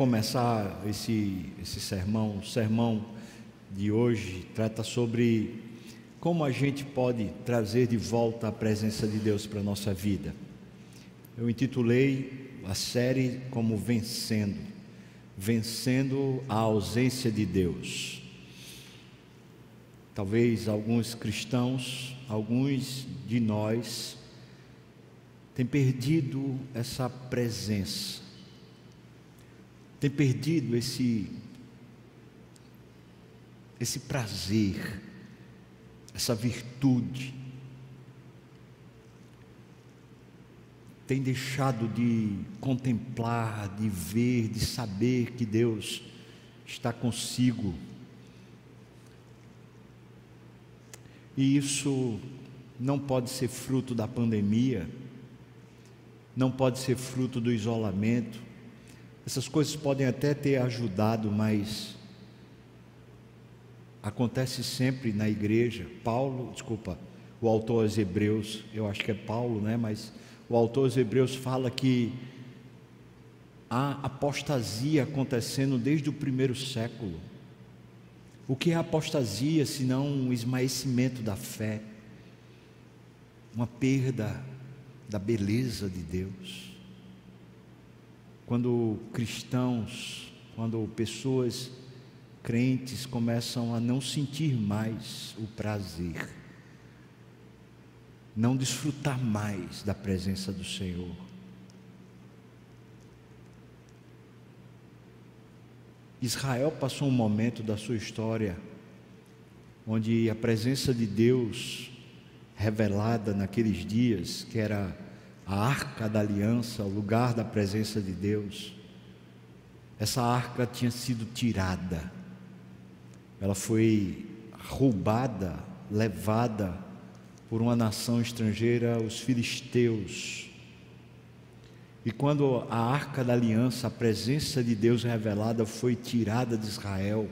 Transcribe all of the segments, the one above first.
começar esse, esse sermão, o sermão de hoje trata sobre como a gente pode trazer de volta a presença de Deus para a nossa vida. Eu intitulei a série como Vencendo, Vencendo a ausência de Deus. Talvez alguns cristãos, alguns de nós, tenham perdido essa presença tem perdido esse esse prazer, essa virtude. Tem deixado de contemplar, de ver, de saber que Deus está consigo. E isso não pode ser fruto da pandemia, não pode ser fruto do isolamento, essas coisas podem até ter ajudado, mas acontece sempre na igreja. Paulo, desculpa, o autor aos Hebreus, eu acho que é Paulo, né? Mas o autor aos Hebreus fala que há apostasia acontecendo desde o primeiro século. O que é apostasia senão um esmaecimento da fé, uma perda da beleza de Deus? Quando cristãos, quando pessoas crentes começam a não sentir mais o prazer, não desfrutar mais da presença do Senhor. Israel passou um momento da sua história onde a presença de Deus revelada naqueles dias, que era a arca da aliança, o lugar da presença de Deus, essa arca tinha sido tirada, ela foi roubada, levada por uma nação estrangeira, os filisteus. E quando a arca da aliança, a presença de Deus revelada, foi tirada de Israel,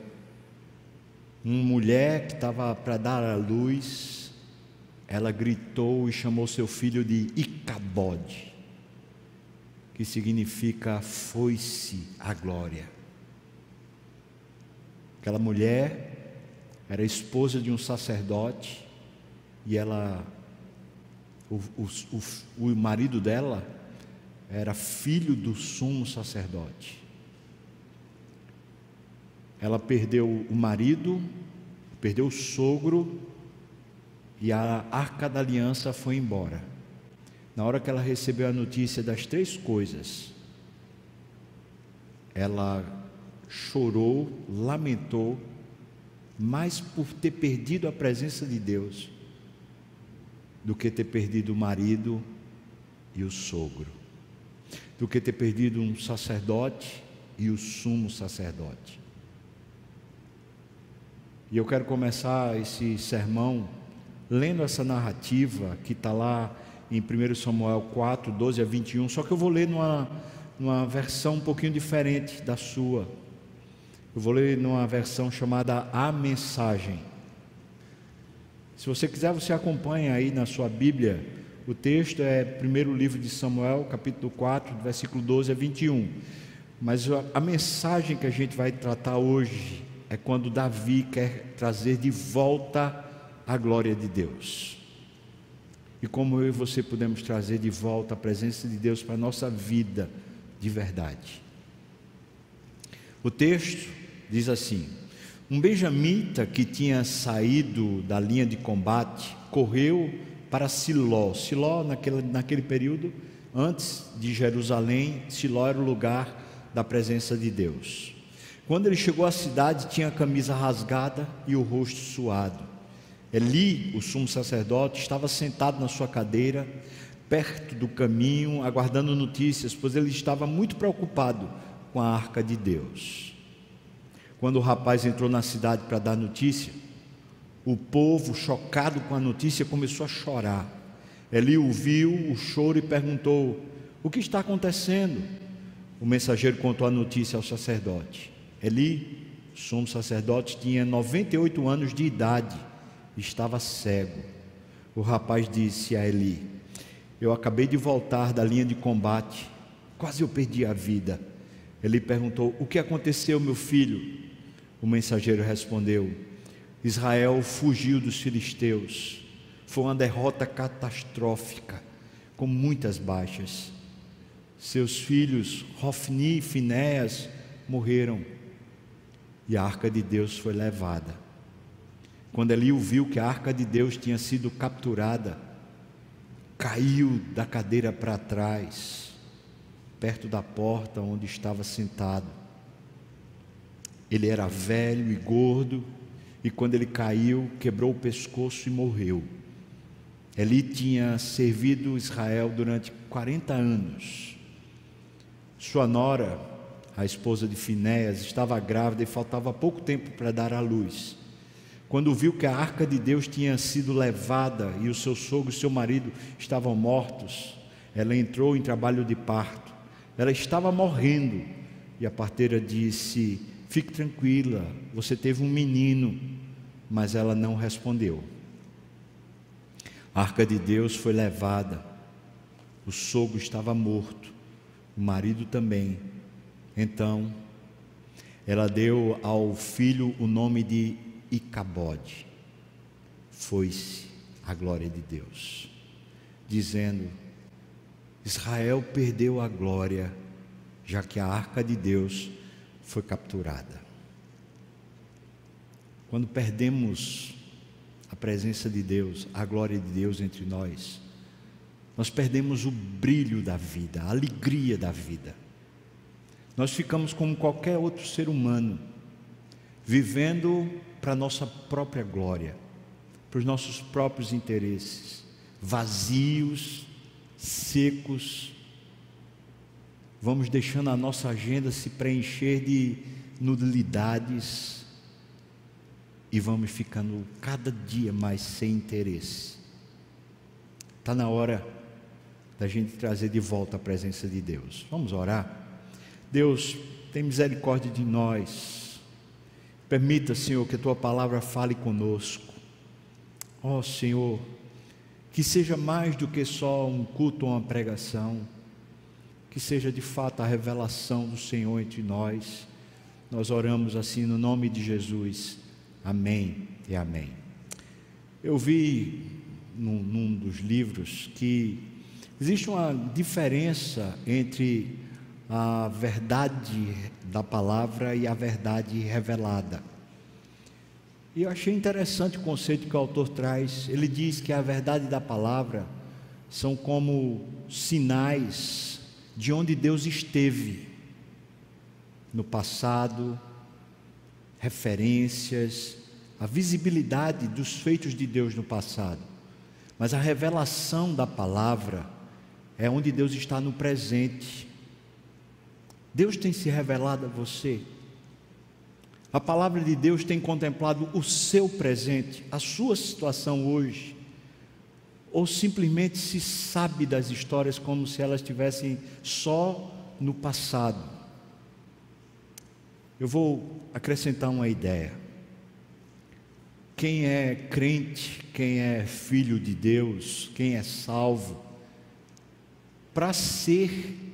uma mulher que estava para dar à luz, ela gritou e chamou seu filho de Icabode, que significa foi-se a glória. Aquela mulher era esposa de um sacerdote e ela, o, o, o, o marido dela era filho do sumo sacerdote. Ela perdeu o marido, perdeu o sogro e a arca da aliança foi embora. Na hora que ela recebeu a notícia das três coisas, ela chorou, lamentou, mais por ter perdido a presença de Deus do que ter perdido o marido e o sogro, do que ter perdido um sacerdote e o sumo sacerdote. E eu quero começar esse sermão lendo essa narrativa que está lá em 1 Samuel 4, 12 a 21, só que eu vou ler numa, numa versão um pouquinho diferente da sua. Eu vou ler numa versão chamada A Mensagem. Se você quiser, você acompanha aí na sua Bíblia. O texto é primeiro livro de Samuel, capítulo 4, versículo 12 a 21. Mas a mensagem que a gente vai tratar hoje é quando Davi quer trazer de volta a glória de Deus. E como eu e você podemos trazer de volta a presença de Deus para a nossa vida de verdade. O texto diz assim: Um benjamita que tinha saído da linha de combate correu para Siló. Siló, naquele, naquele período, antes de Jerusalém, Siló era o lugar da presença de Deus. Quando ele chegou à cidade, tinha a camisa rasgada e o rosto suado. Eli, o sumo sacerdote, estava sentado na sua cadeira, perto do caminho, aguardando notícias, pois ele estava muito preocupado com a arca de Deus. Quando o rapaz entrou na cidade para dar notícia, o povo, chocado com a notícia, começou a chorar. Eli ouviu o choro e perguntou: O que está acontecendo? O mensageiro contou a notícia ao sacerdote. Eli, sumo sacerdote, tinha 98 anos de idade estava cego. O rapaz disse a Eli: Eu acabei de voltar da linha de combate, quase eu perdi a vida. Ele perguntou: O que aconteceu, meu filho? O mensageiro respondeu: Israel fugiu dos filisteus. Foi uma derrota catastrófica, com muitas baixas. Seus filhos, Rofni e Finéas, morreram e a arca de Deus foi levada. Quando Eliu viu que a arca de Deus tinha sido capturada, caiu da cadeira para trás, perto da porta onde estava sentado. Ele era velho e gordo, e quando ele caiu, quebrou o pescoço e morreu. Eli tinha servido Israel durante 40 anos. Sua nora, a esposa de Finéas, estava grávida e faltava pouco tempo para dar à luz. Quando viu que a arca de Deus tinha sido levada e o seu sogro e seu marido estavam mortos, ela entrou em trabalho de parto. Ela estava morrendo e a parteira disse: Fique tranquila, você teve um menino. Mas ela não respondeu. A arca de Deus foi levada, o sogro estava morto, o marido também. Então, ela deu ao filho o nome de Icabode. Foi-se a glória de Deus, dizendo: Israel perdeu a glória, já que a arca de Deus foi capturada. Quando perdemos a presença de Deus, a glória de Deus entre nós, nós perdemos o brilho da vida, a alegria da vida. Nós ficamos como qualquer outro ser humano, vivendo para a nossa própria glória, para os nossos próprios interesses, vazios, secos. Vamos deixando a nossa agenda se preencher de nulidades e vamos ficando cada dia mais sem interesse. Está na hora da gente trazer de volta a presença de Deus. Vamos orar? Deus, tem misericórdia de nós Permita, Senhor, que a tua palavra fale conosco. Ó oh, Senhor, que seja mais do que só um culto ou uma pregação, que seja de fato a revelação do Senhor entre nós. Nós oramos assim no nome de Jesus. Amém e amém. Eu vi num, num dos livros que existe uma diferença entre a verdade da palavra e a verdade revelada. E eu achei interessante o conceito que o autor traz. Ele diz que a verdade da palavra são como sinais de onde Deus esteve no passado, referências, a visibilidade dos feitos de Deus no passado. Mas a revelação da palavra é onde Deus está no presente Deus tem se revelado a você. A palavra de Deus tem contemplado o seu presente, a sua situação hoje. Ou simplesmente se sabe das histórias como se elas estivessem só no passado. Eu vou acrescentar uma ideia. Quem é crente, quem é filho de Deus, quem é salvo, para ser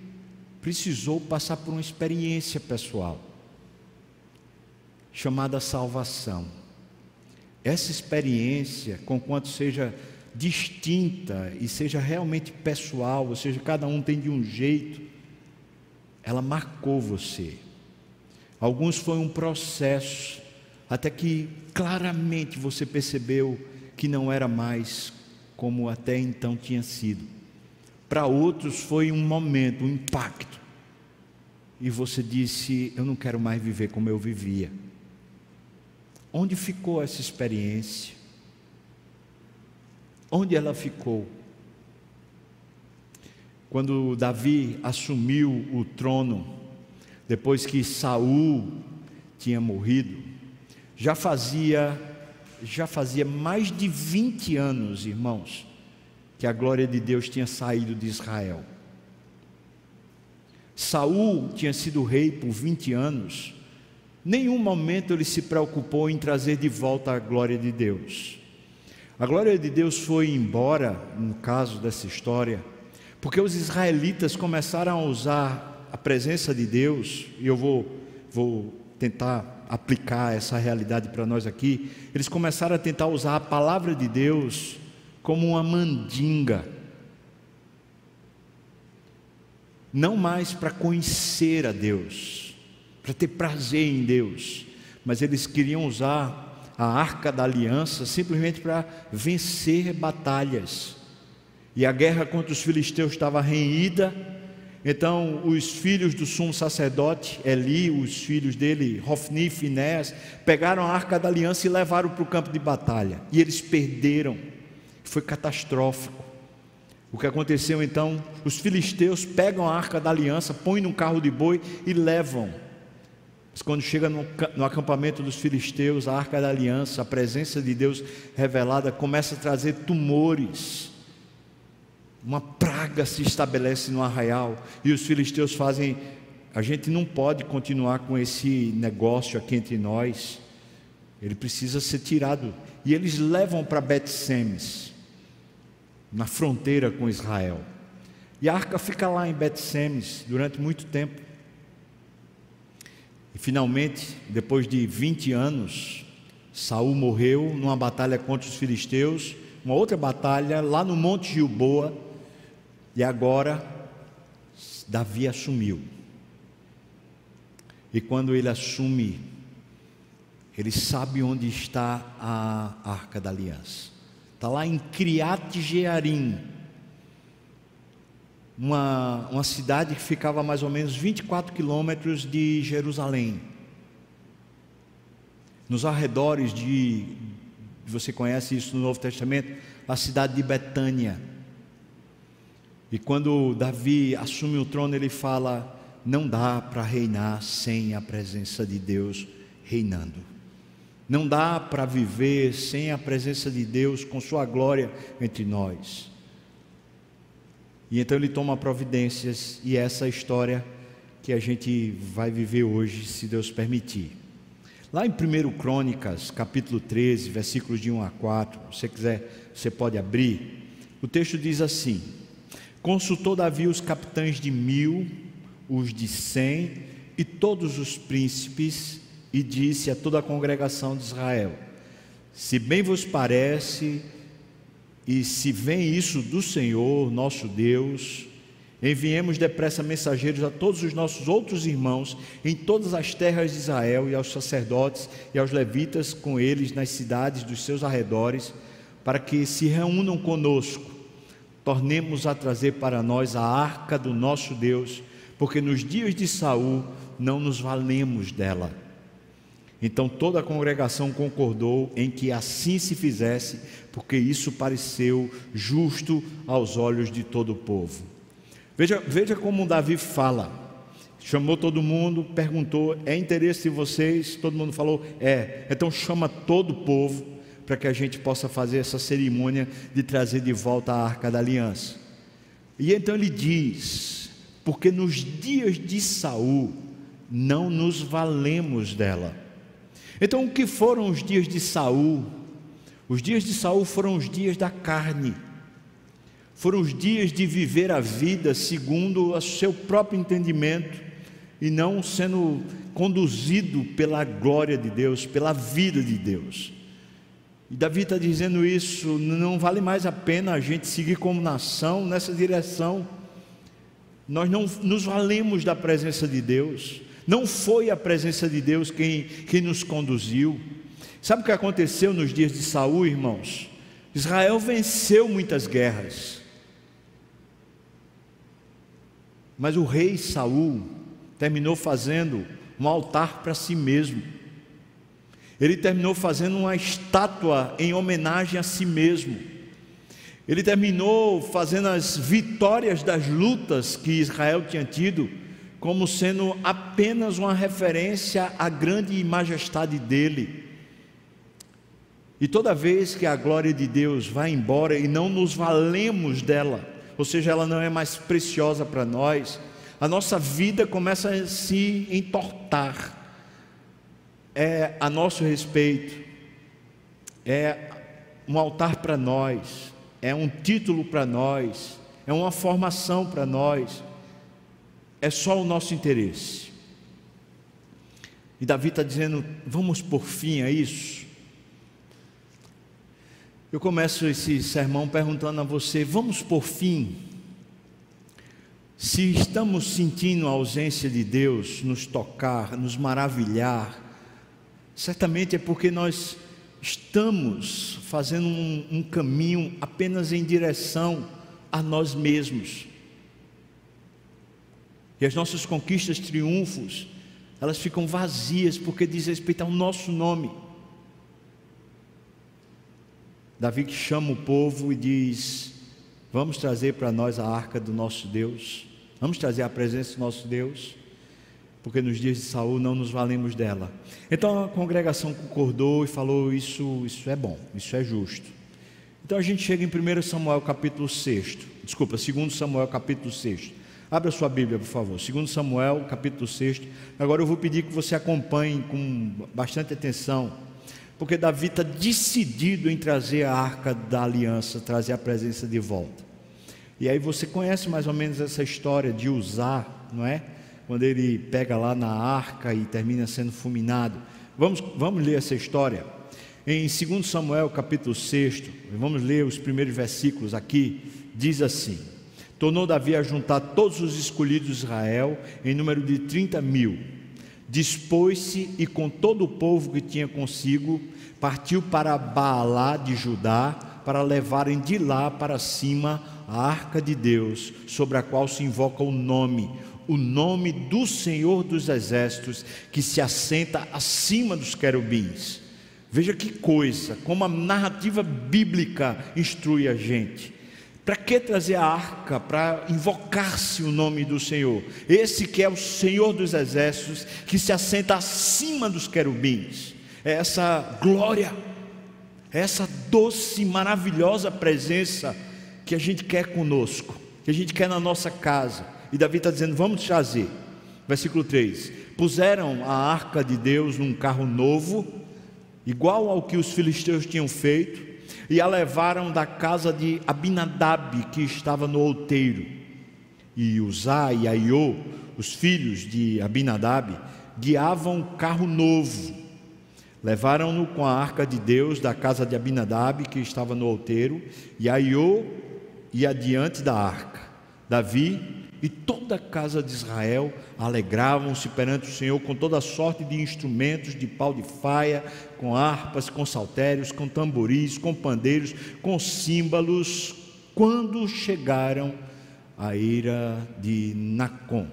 precisou passar por uma experiência pessoal chamada salvação. Essa experiência, conquanto seja distinta e seja realmente pessoal, ou seja, cada um tem de um jeito, ela marcou você. Alguns foi um processo, até que claramente você percebeu que não era mais como até então tinha sido. Para outros foi um momento, um impacto. E você disse: Eu não quero mais viver como eu vivia. Onde ficou essa experiência? Onde ela ficou? Quando Davi assumiu o trono, depois que Saul tinha morrido, já fazia já fazia mais de 20 anos, irmãos, que a glória de Deus tinha saído de Israel. Saul tinha sido rei por 20 anos. Nenhum momento ele se preocupou em trazer de volta a glória de Deus. A glória de Deus foi embora, no caso dessa história, porque os israelitas começaram a usar a presença de Deus, e eu vou, vou tentar aplicar essa realidade para nós aqui, eles começaram a tentar usar a palavra de Deus como uma mandinga. Não mais para conhecer a Deus, para ter prazer em Deus, mas eles queriam usar a arca da aliança simplesmente para vencer batalhas. E a guerra contra os filisteus estava renhida, então os filhos do sumo sacerdote, Eli, os filhos dele, Hofni e Finés, pegaram a arca da aliança e levaram para o campo de batalha. E eles perderam. Foi catastrófico. O que aconteceu então? Os filisteus pegam a arca da aliança, põem num carro de boi e levam mas quando chega no, no, acampamento dos filisteus, a arca da aliança, a presença de Deus revelada começa a trazer tumores. Uma praga se estabelece no arraial e os filisteus fazem. A gente não pode continuar com esse negócio aqui entre nós. Ele precisa ser tirado. E eles levam para Bet-Semes, na fronteira com Israel. E a arca fica lá em Bet-Semes durante muito tempo. E finalmente, depois de 20 anos, Saul morreu numa batalha contra os filisteus, uma outra batalha lá no Monte Gilboa, e agora Davi assumiu. E quando ele assume, ele sabe onde está a Arca da Aliança. Está lá em Criat Jearim, uma, uma cidade que ficava a mais ou menos 24 quilômetros de Jerusalém. Nos arredores de, você conhece isso no Novo Testamento, a cidade de Betânia. E quando Davi assume o trono, ele fala: não dá para reinar sem a presença de Deus reinando. Não dá para viver sem a presença de Deus com Sua glória entre nós. E então ele toma providências, e essa é a história que a gente vai viver hoje, se Deus permitir. Lá em 1 Crônicas, capítulo 13, versículos de 1 a 4, se você quiser, você pode abrir. O texto diz assim: Consultou Davi os capitães de mil, os de cem e todos os príncipes, e disse a toda a congregação de Israel: Se bem vos parece, e se vem isso do Senhor, nosso Deus, enviemos depressa mensageiros a todos os nossos outros irmãos em todas as terras de Israel e aos sacerdotes e aos levitas com eles nas cidades dos seus arredores, para que se reúnam conosco. Tornemos a trazer para nós a arca do nosso Deus, porque nos dias de Saul não nos valemos dela. Então toda a congregação concordou em que assim se fizesse, porque isso pareceu justo aos olhos de todo o povo. Veja, veja como Davi fala. Chamou todo mundo, perguntou: é interesse de vocês? Todo mundo falou: é. Então chama todo o povo para que a gente possa fazer essa cerimônia de trazer de volta a arca da aliança. E então ele diz: porque nos dias de Saul não nos valemos dela. Então, o que foram os dias de Saul? Os dias de Saul foram os dias da carne, foram os dias de viver a vida segundo o seu próprio entendimento e não sendo conduzido pela glória de Deus, pela vida de Deus. E Davi está dizendo isso, não vale mais a pena a gente seguir como nação nessa direção. Nós não nos valemos da presença de Deus, não foi a presença de Deus quem, quem nos conduziu. Sabe o que aconteceu nos dias de Saul, irmãos? Israel venceu muitas guerras. Mas o rei Saul terminou fazendo um altar para si mesmo. Ele terminou fazendo uma estátua em homenagem a si mesmo. Ele terminou fazendo as vitórias das lutas que Israel tinha tido como sendo apenas uma referência à grande majestade dele. E toda vez que a glória de Deus vai embora e não nos valemos dela, ou seja, ela não é mais preciosa para nós, a nossa vida começa a se entortar. É a nosso respeito, é um altar para nós, é um título para nós, é uma formação para nós, é só o nosso interesse. E Davi está dizendo: vamos por fim a isso. Eu começo esse sermão perguntando a você: vamos por fim? Se estamos sentindo a ausência de Deus nos tocar, nos maravilhar, certamente é porque nós estamos fazendo um, um caminho apenas em direção a nós mesmos. E as nossas conquistas, triunfos, elas ficam vazias porque diz respeito ao nosso nome. Davi que chama o povo e diz: Vamos trazer para nós a arca do nosso Deus, vamos trazer a presença do nosso Deus, porque nos dias de Saul não nos valemos dela. Então a congregação concordou e falou: Isso, isso é bom, isso é justo. Então a gente chega em 1 Samuel capítulo 6, desculpa, 2 Samuel capítulo 6. Abra sua Bíblia, por favor. 2 Samuel capítulo 6. Agora eu vou pedir que você acompanhe com bastante atenção, porque Davi está decidido em trazer a arca da aliança, trazer a presença de volta. E aí você conhece mais ou menos essa história de usar, não é? Quando ele pega lá na arca e termina sendo fulminado. Vamos, vamos ler essa história. Em 2 Samuel capítulo 6, vamos ler os primeiros versículos aqui, diz assim: Tornou Davi a juntar todos os escolhidos de Israel, em número de 30 mil. Dispôs-se e com todo o povo que tinha consigo, partiu para Baalá de Judá, para levarem de lá para cima a arca de Deus, sobre a qual se invoca o nome, o nome do Senhor dos Exércitos, que se assenta acima dos querubins. Veja que coisa, como a narrativa bíblica instrui a gente. Para que trazer a arca? Para invocar-se o nome do Senhor. Esse que é o Senhor dos exércitos, que se assenta acima dos querubins. É essa glória, é essa doce, maravilhosa presença que a gente quer conosco, que a gente quer na nossa casa. E Davi está dizendo: vamos trazer. Versículo 3: Puseram a arca de Deus num carro novo igual ao que os filisteus tinham feito, e a levaram da casa de Abinadab, que estava no outeiro. E Uzá e Aiô, os filhos de Abinadab, guiavam um carro novo. Levaram-no com a arca de Deus da casa de Abinadab, que estava no outeiro, e Aiô ia adiante da arca. Davi e toda a casa de Israel alegravam-se perante o Senhor com toda sorte de instrumentos de pau de faia, com harpas, com saltérios, com tamboris, com pandeiros, com símbolos, quando chegaram à ira de Nacon.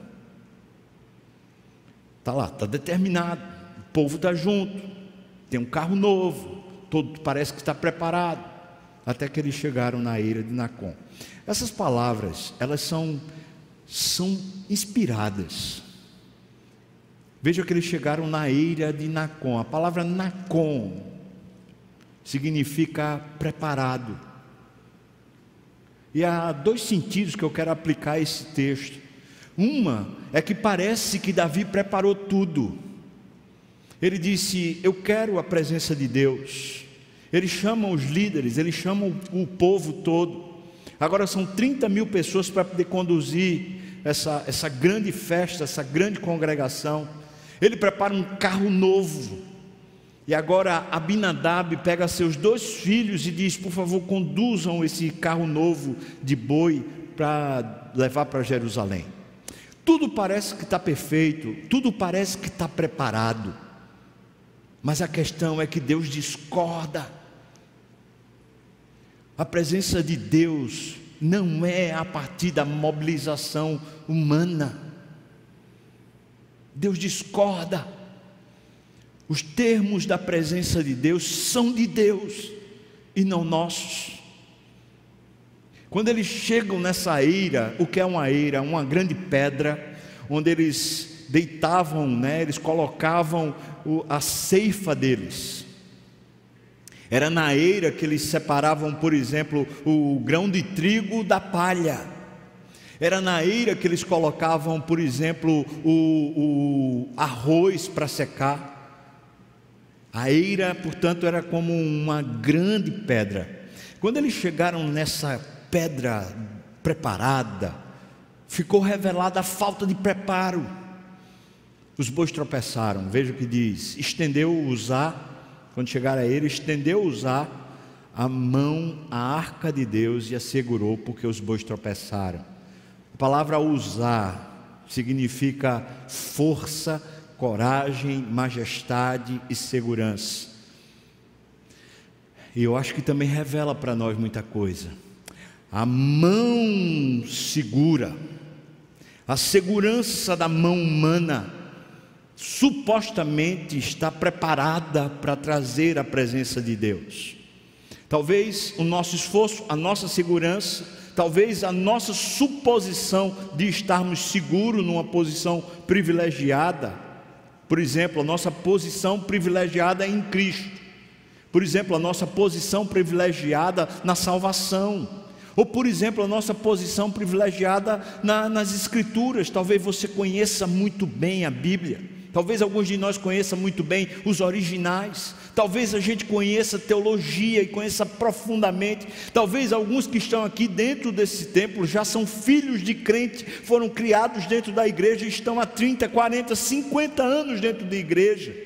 Está lá, está determinado, o povo está junto, tem um carro novo, todo parece que está preparado, até que eles chegaram na ira de Nacon. Essas palavras, elas são são inspiradas. Veja que eles chegaram na eira de Nacon. A palavra Nacon significa preparado. E há dois sentidos que eu quero aplicar a esse texto. Uma é que parece que Davi preparou tudo. Ele disse: Eu quero a presença de Deus. Ele chama os líderes, ele chama o povo todo. Agora são 30 mil pessoas para poder conduzir essa, essa grande festa, essa grande congregação. Ele prepara um carro novo. E agora Abinadab pega seus dois filhos e diz: Por favor, conduzam esse carro novo de boi para levar para Jerusalém. Tudo parece que está perfeito, tudo parece que está preparado, mas a questão é que Deus discorda. A presença de Deus não é a partir da mobilização humana. Deus discorda. Os termos da presença de Deus são de Deus e não nossos. Quando eles chegam nessa eira, o que é uma eira? Uma grande pedra, onde eles deitavam, né, eles colocavam a ceifa deles. Era na eira que eles separavam, por exemplo, o grão de trigo da palha. Era na eira que eles colocavam, por exemplo, o, o arroz para secar. A eira, portanto, era como uma grande pedra. Quando eles chegaram nessa pedra preparada, ficou revelada a falta de preparo. Os bois tropeçaram, veja o que diz: estendeu usar, quando chegaram a ele, estendeu usar a mão à arca de Deus e a segurou, porque os bois tropeçaram. A palavra usar significa força, coragem, majestade e segurança. E eu acho que também revela para nós muita coisa. A mão segura, a segurança da mão humana, supostamente está preparada para trazer a presença de Deus. Talvez o nosso esforço, a nossa segurança, talvez a nossa suposição de estarmos seguros numa posição privilegiada, por exemplo, a nossa posição privilegiada em Cristo, por exemplo, a nossa posição privilegiada na salvação, ou por exemplo, a nossa posição privilegiada na, nas Escrituras, talvez você conheça muito bem a Bíblia. Talvez alguns de nós conheçam muito bem os originais. Talvez a gente conheça teologia e conheça profundamente. Talvez alguns que estão aqui dentro desse templo já são filhos de crente, foram criados dentro da igreja, estão há 30, 40, 50 anos dentro da igreja.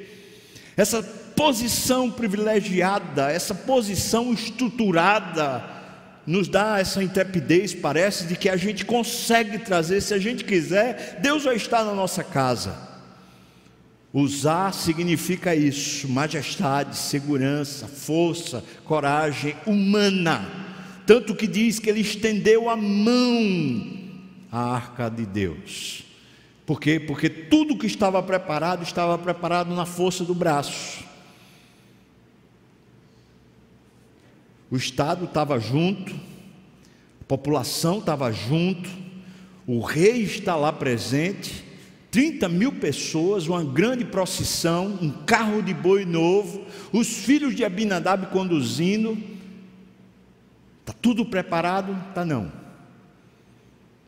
Essa posição privilegiada, essa posição estruturada, nos dá essa intrepidez, parece, de que a gente consegue trazer, se a gente quiser, Deus já está na nossa casa. Usar significa isso: majestade, segurança, força, coragem humana. Tanto que diz que ele estendeu a mão à arca de Deus. Por quê? Porque tudo que estava preparado estava preparado na força do braço. O Estado estava junto, a população estava junto, o rei está lá presente, 30 mil pessoas, uma grande procissão, um carro de boi novo, os filhos de Abinadab conduzindo. Está tudo preparado? Está não.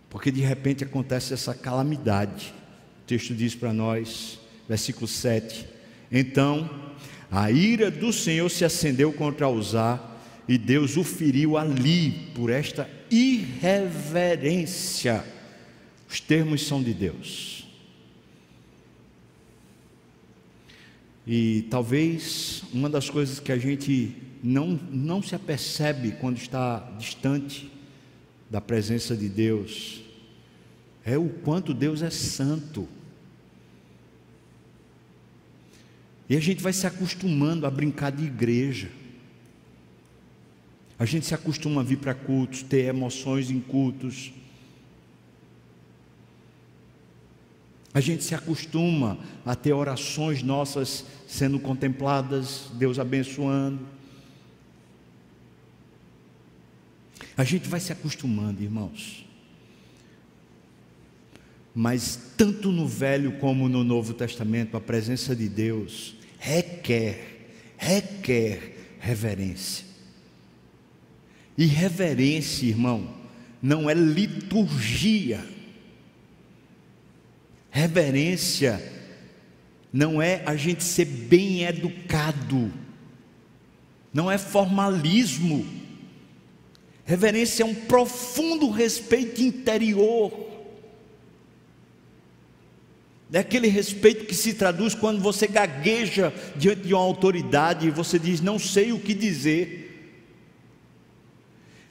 Porque de repente acontece essa calamidade. O texto diz para nós, versículo 7. Então a ira do Senhor se acendeu contra Uzá, e Deus o feriu ali por esta irreverência. Os termos são de Deus. E talvez uma das coisas que a gente não, não se apercebe quando está distante da presença de Deus é o quanto Deus é santo. E a gente vai se acostumando a brincar de igreja. A gente se acostuma a vir para cultos, ter emoções em cultos. A gente se acostuma a ter orações nossas sendo contempladas, Deus abençoando. A gente vai se acostumando, irmãos. Mas tanto no Velho como no Novo Testamento, a presença de Deus requer, requer reverência. E reverência, irmão, não é liturgia. Reverência não é a gente ser bem educado, não é formalismo. Reverência é um profundo respeito interior. É aquele respeito que se traduz quando você gagueja diante de uma autoridade e você diz, não sei o que dizer.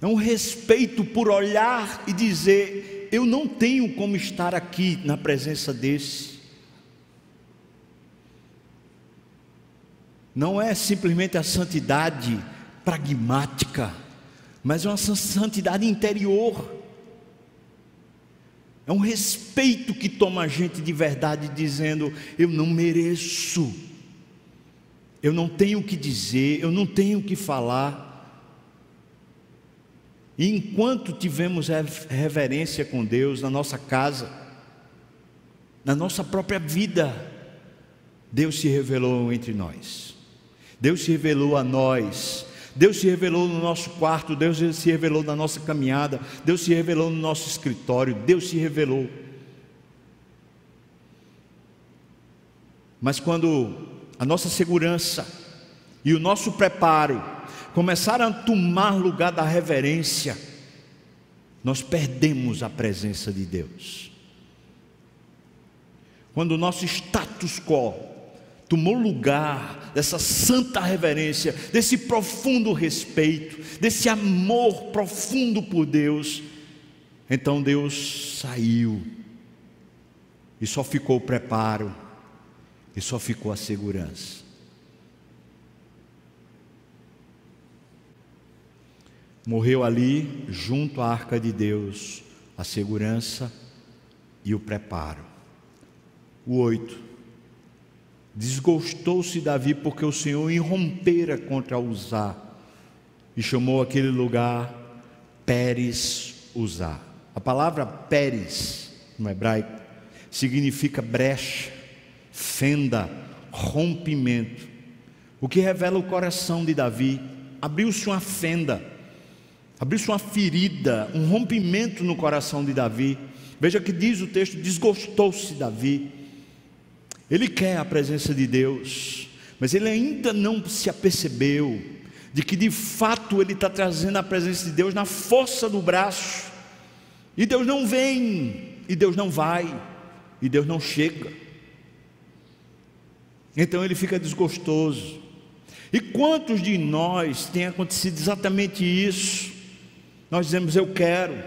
É um respeito por olhar e dizer, eu não tenho como estar aqui na presença desse. não é simplesmente a santidade pragmática, mas é uma santidade interior. É um respeito que toma a gente de verdade, dizendo: Eu não mereço, eu não tenho o que dizer, eu não tenho o que falar. E enquanto tivemos reverência com Deus na nossa casa, na nossa própria vida, Deus se revelou entre nós. Deus se revelou a nós. Deus se revelou no nosso quarto, Deus se revelou na nossa caminhada, Deus se revelou no nosso escritório, Deus se revelou. Mas quando a nossa segurança e o nosso preparo começaram a tomar lugar da reverência, nós perdemos a presença de Deus. Quando o nosso status quo tomou lugar dessa santa reverência, desse profundo respeito, desse amor profundo por Deus, então Deus saiu e só ficou o preparo, e só ficou a segurança. Morreu ali, junto à arca de Deus, a segurança e o preparo. O oito. Desgostou-se Davi porque o Senhor irrompera contra Uzá e chamou aquele lugar Pérez Uzá. A palavra Pérez no hebraico significa brecha, fenda, rompimento. O que revela o coração de Davi. Abriu-se uma fenda, abriu-se uma ferida, um rompimento no coração de Davi. Veja que diz o texto: desgostou-se Davi. Ele quer a presença de Deus, mas ele ainda não se apercebeu de que de fato ele está trazendo a presença de Deus na força do braço, e Deus não vem, e Deus não vai, e Deus não chega. Então ele fica desgostoso. E quantos de nós tem acontecido exatamente isso? Nós dizemos eu quero,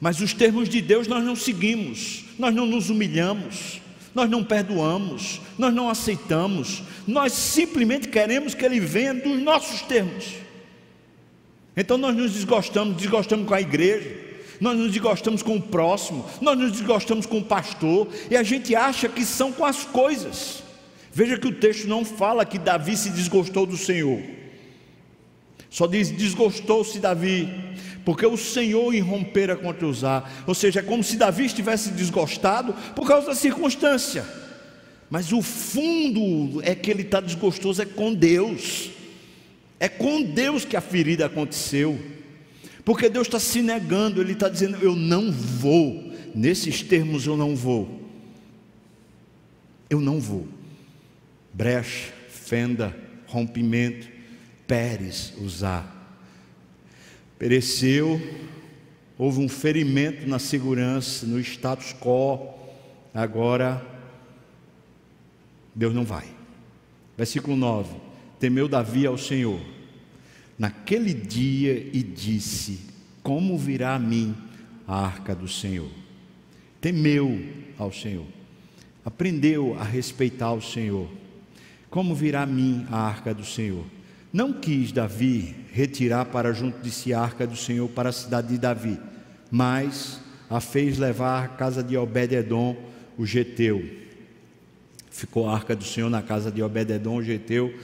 mas os termos de Deus nós não seguimos, nós não nos humilhamos, nós não perdoamos, nós não aceitamos, nós simplesmente queremos que Ele venha dos nossos termos. Então nós nos desgostamos, desgostamos com a igreja, nós nos desgostamos com o próximo, nós nos desgostamos com o pastor, e a gente acha que são com as coisas. Veja que o texto não fala que Davi se desgostou do Senhor, só diz: desgostou-se Davi, porque o Senhor irrompera contra Uzá. Ou seja, é como se Davi estivesse desgostado por causa da circunstância. Mas o fundo é que ele está desgostoso é com Deus. É com Deus que a ferida aconteceu. Porque Deus está se negando, Ele está dizendo: Eu não vou. Nesses termos, eu não vou. Eu não vou. Brecha, fenda, rompimento, Pérez, usar. Pereceu, houve um ferimento na segurança, no status quo. Agora, Deus não vai. Versículo 9: Temeu Davi ao Senhor naquele dia e disse: Como virá a mim a arca do Senhor? Temeu ao Senhor, aprendeu a respeitar o Senhor. Como virá a mim a arca do Senhor? Não quis Davi retirar para junto de si a arca do Senhor para a cidade de Davi, mas a fez levar à casa de Obed-edom, o geteu. Ficou a arca do Senhor na casa de Obed-edom, o geteu,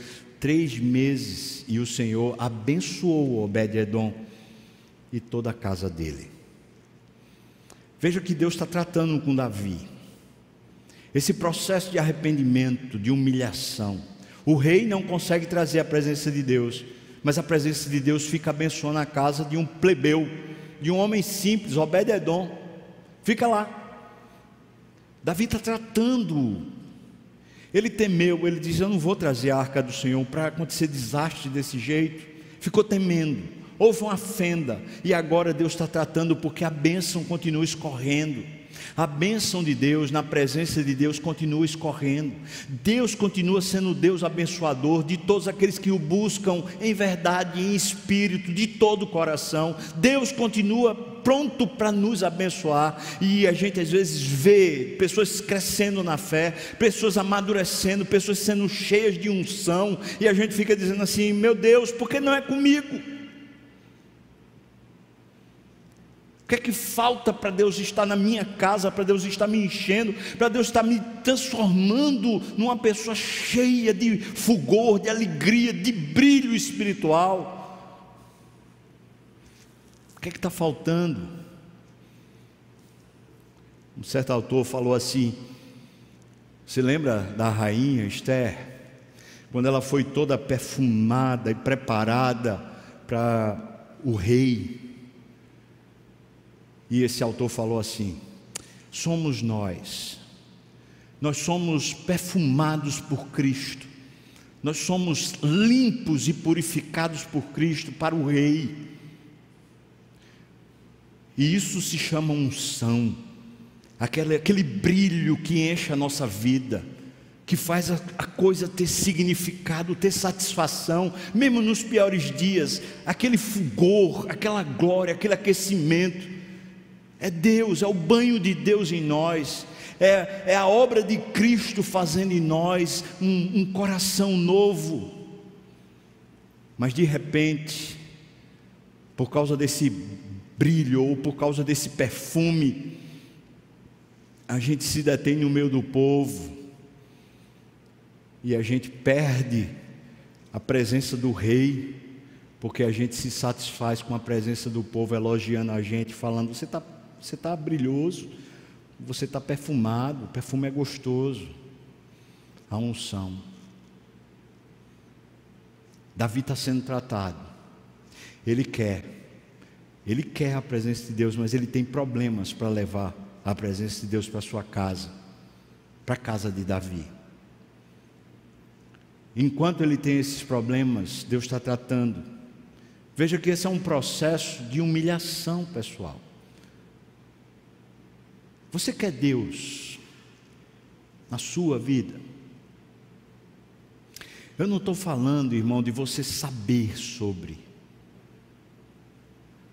três meses e o Senhor abençoou Obed-Edom e toda a casa dele. Veja que Deus está tratando com Davi. Esse processo de arrependimento, de humilhação. O rei não consegue trazer a presença de Deus, mas a presença de Deus fica abençoando a casa de um plebeu, de um homem simples, Obed-Edom. Fica lá. Davi está tratando ele temeu, ele diz: Eu não vou trazer a arca do Senhor para acontecer desastre desse jeito. Ficou temendo, houve uma fenda, e agora Deus está tratando porque a bênção continua escorrendo. A bênção de Deus, na presença de Deus, continua escorrendo. Deus continua sendo Deus abençoador de todos aqueles que o buscam em verdade em espírito, de todo o coração. Deus continua pronto para nos abençoar. E a gente às vezes vê pessoas crescendo na fé, pessoas amadurecendo, pessoas sendo cheias de unção, e a gente fica dizendo assim: meu Deus, por que não é comigo? O que é que falta para Deus estar na minha casa, para Deus estar me enchendo, para Deus estar me transformando numa pessoa cheia de fulgor, de alegria, de brilho espiritual? O que é que está faltando? Um certo autor falou assim: se lembra da rainha Esther? Quando ela foi toda perfumada e preparada para o rei, e esse autor falou assim: somos nós, nós somos perfumados por Cristo, nós somos limpos e purificados por Cristo para o Rei. E isso se chama unção, aquele, aquele brilho que enche a nossa vida, que faz a, a coisa ter significado, ter satisfação, mesmo nos piores dias, aquele fulgor, aquela glória, aquele aquecimento. É Deus, é o banho de Deus em nós, é, é a obra de Cristo fazendo em nós um, um coração novo. Mas de repente, por causa desse brilho ou por causa desse perfume, a gente se detém no meio do povo e a gente perde a presença do rei, porque a gente se satisfaz com a presença do povo elogiando a gente, falando: você está você tá brilhoso você está perfumado, o perfume é gostoso. A unção. Davi está sendo tratado. Ele quer, ele quer a presença de Deus, mas ele tem problemas para levar a presença de Deus para sua casa, para a casa de Davi. Enquanto ele tem esses problemas, Deus está tratando. Veja que esse é um processo de humilhação pessoal. Você quer Deus na sua vida? Eu não estou falando, irmão, de você saber sobre.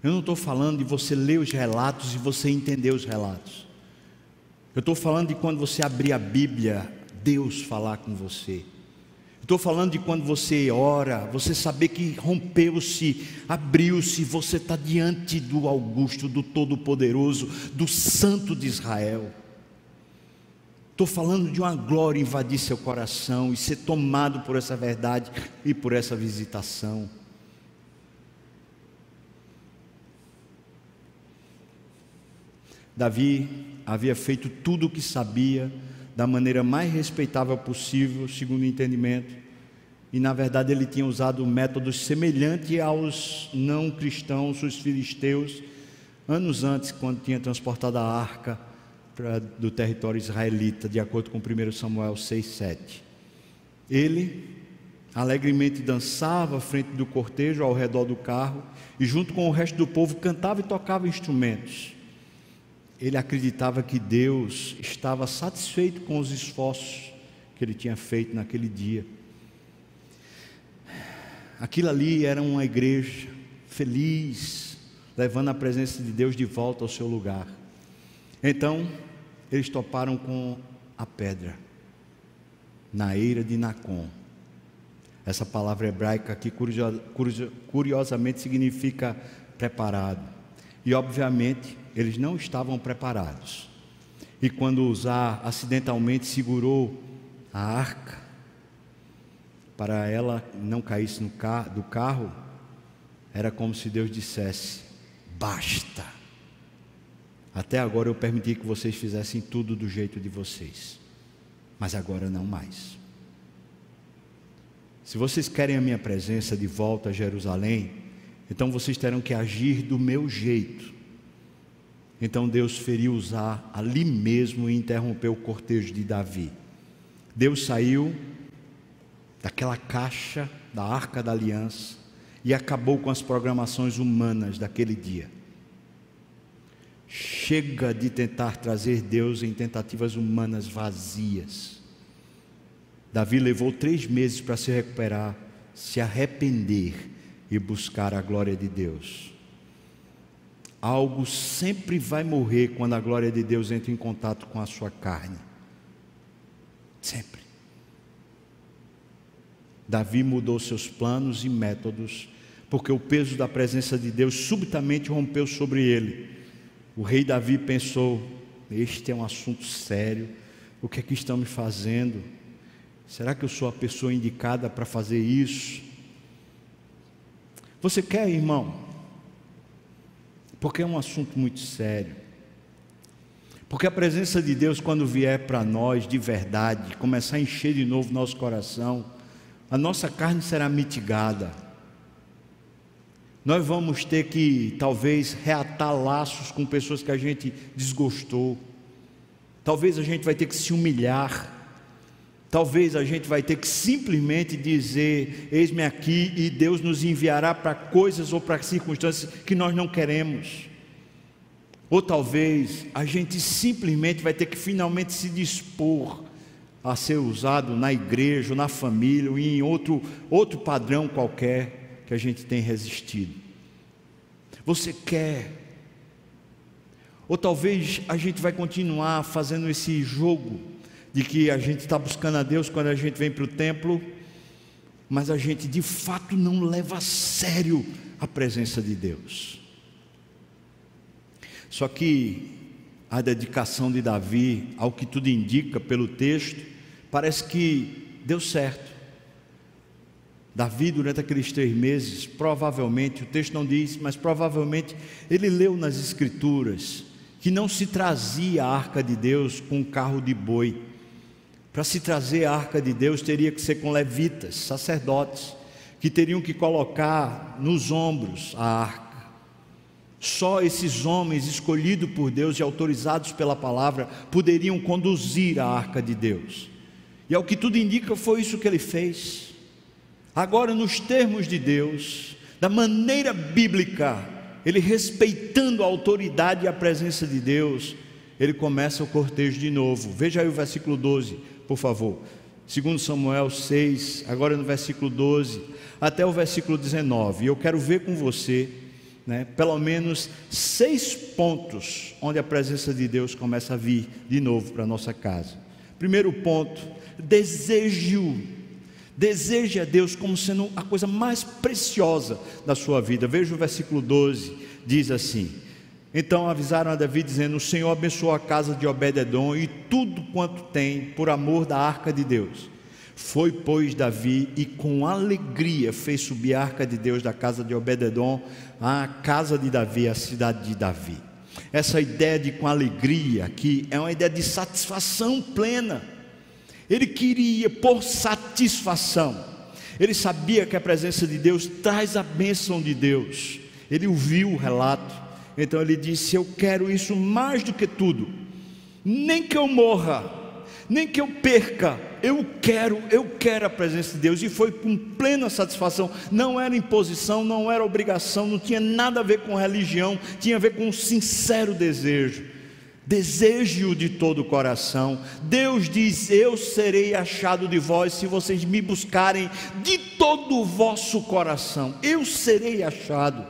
Eu não estou falando de você ler os relatos e você entender os relatos. Eu estou falando de quando você abrir a Bíblia, Deus falar com você. Estou falando de quando você ora, você saber que rompeu-se, abriu-se, você está diante do Augusto, do Todo-Poderoso, do Santo de Israel. Estou falando de uma glória invadir seu coração e ser tomado por essa verdade e por essa visitação. Davi havia feito tudo o que sabia, da maneira mais respeitável possível, segundo o entendimento. E na verdade ele tinha usado métodos semelhantes aos não cristãos, os filisteus, anos antes, quando tinha transportado a arca pra, do território israelita, de acordo com 1 Samuel 6, 7. Ele alegremente dançava à frente do cortejo, ao redor do carro, e junto com o resto do povo cantava e tocava instrumentos ele acreditava que Deus estava satisfeito com os esforços que ele tinha feito naquele dia. Aquilo ali era uma igreja feliz, levando a presença de Deus de volta ao seu lugar. Então, eles toparam com a pedra, na eira de Nacon. Essa palavra hebraica aqui, curiosamente, significa preparado. E, obviamente, eles não estavam preparados. E quando Uzá acidentalmente segurou a arca, para ela não caísse do carro, era como se Deus dissesse: basta. Até agora eu permiti que vocês fizessem tudo do jeito de vocês, mas agora não mais. Se vocês querem a minha presença de volta a Jerusalém, então vocês terão que agir do meu jeito então Deus feriu Uzá ali mesmo e interrompeu o cortejo de Davi. Deus saiu daquela caixa da arca da aliança e acabou com as programações humanas daquele dia. Chega de tentar trazer Deus em tentativas humanas vazias. Davi levou três meses para se recuperar, se arrepender e buscar a glória de Deus algo sempre vai morrer quando a glória de Deus entra em contato com a sua carne. Sempre. Davi mudou seus planos e métodos, porque o peso da presença de Deus subitamente rompeu sobre ele. O rei Davi pensou: Este é um assunto sério, o que é que estão me fazendo? Será que eu sou a pessoa indicada para fazer isso? Você quer, irmão, porque é um assunto muito sério. Porque a presença de Deus, quando vier para nós de verdade, começar a encher de novo nosso coração, a nossa carne será mitigada. Nós vamos ter que, talvez, reatar laços com pessoas que a gente desgostou. Talvez a gente vai ter que se humilhar. Talvez a gente vai ter que simplesmente dizer: Eis-me aqui, e Deus nos enviará para coisas ou para circunstâncias que nós não queremos. Ou talvez a gente simplesmente vai ter que finalmente se dispor a ser usado na igreja, na família, ou em outro, outro padrão qualquer que a gente tem resistido. Você quer. Ou talvez a gente vai continuar fazendo esse jogo de que a gente está buscando a Deus quando a gente vem para o templo, mas a gente de fato não leva a sério a presença de Deus. Só que a dedicação de Davi, ao que tudo indica pelo texto, parece que deu certo. Davi, durante aqueles três meses, provavelmente, o texto não diz, mas provavelmente ele leu nas Escrituras que não se trazia a arca de Deus com um carro de boi. Para se trazer a arca de Deus, teria que ser com levitas, sacerdotes, que teriam que colocar nos ombros a arca. Só esses homens escolhidos por Deus e autorizados pela palavra poderiam conduzir a arca de Deus. E ao que tudo indica, foi isso que ele fez. Agora, nos termos de Deus, da maneira bíblica, ele respeitando a autoridade e a presença de Deus, ele começa o cortejo de novo. Veja aí o versículo 12, por favor. Segundo Samuel 6, agora no versículo 12, até o versículo 19. Eu quero ver com você né, pelo menos seis pontos onde a presença de Deus começa a vir de novo para nossa casa. Primeiro ponto, desejo. Deseje a Deus como sendo a coisa mais preciosa da sua vida. Veja o versículo 12, diz assim: Então avisaram a Davi, dizendo: O Senhor abençoou a casa de Obed-Edom e tudo quanto tem, por amor da arca de Deus. Foi, pois, Davi e com alegria fez subir a arca de Deus da casa de Obededon à casa de Davi, a cidade de Davi. Essa ideia de com alegria aqui é uma ideia de satisfação plena. Ele queria por satisfação. Ele sabia que a presença de Deus traz a bênção de Deus. Ele ouviu o relato. Então ele disse: Eu quero isso mais do que tudo. Nem que eu morra, nem que eu perca, eu quero, eu quero a presença de Deus, e foi com plena satisfação, não era imposição, não era obrigação, não tinha nada a ver com religião, tinha a ver com um sincero desejo. Desejo de todo o coração. Deus diz: Eu serei achado de vós se vocês me buscarem de todo o vosso coração. Eu serei achado.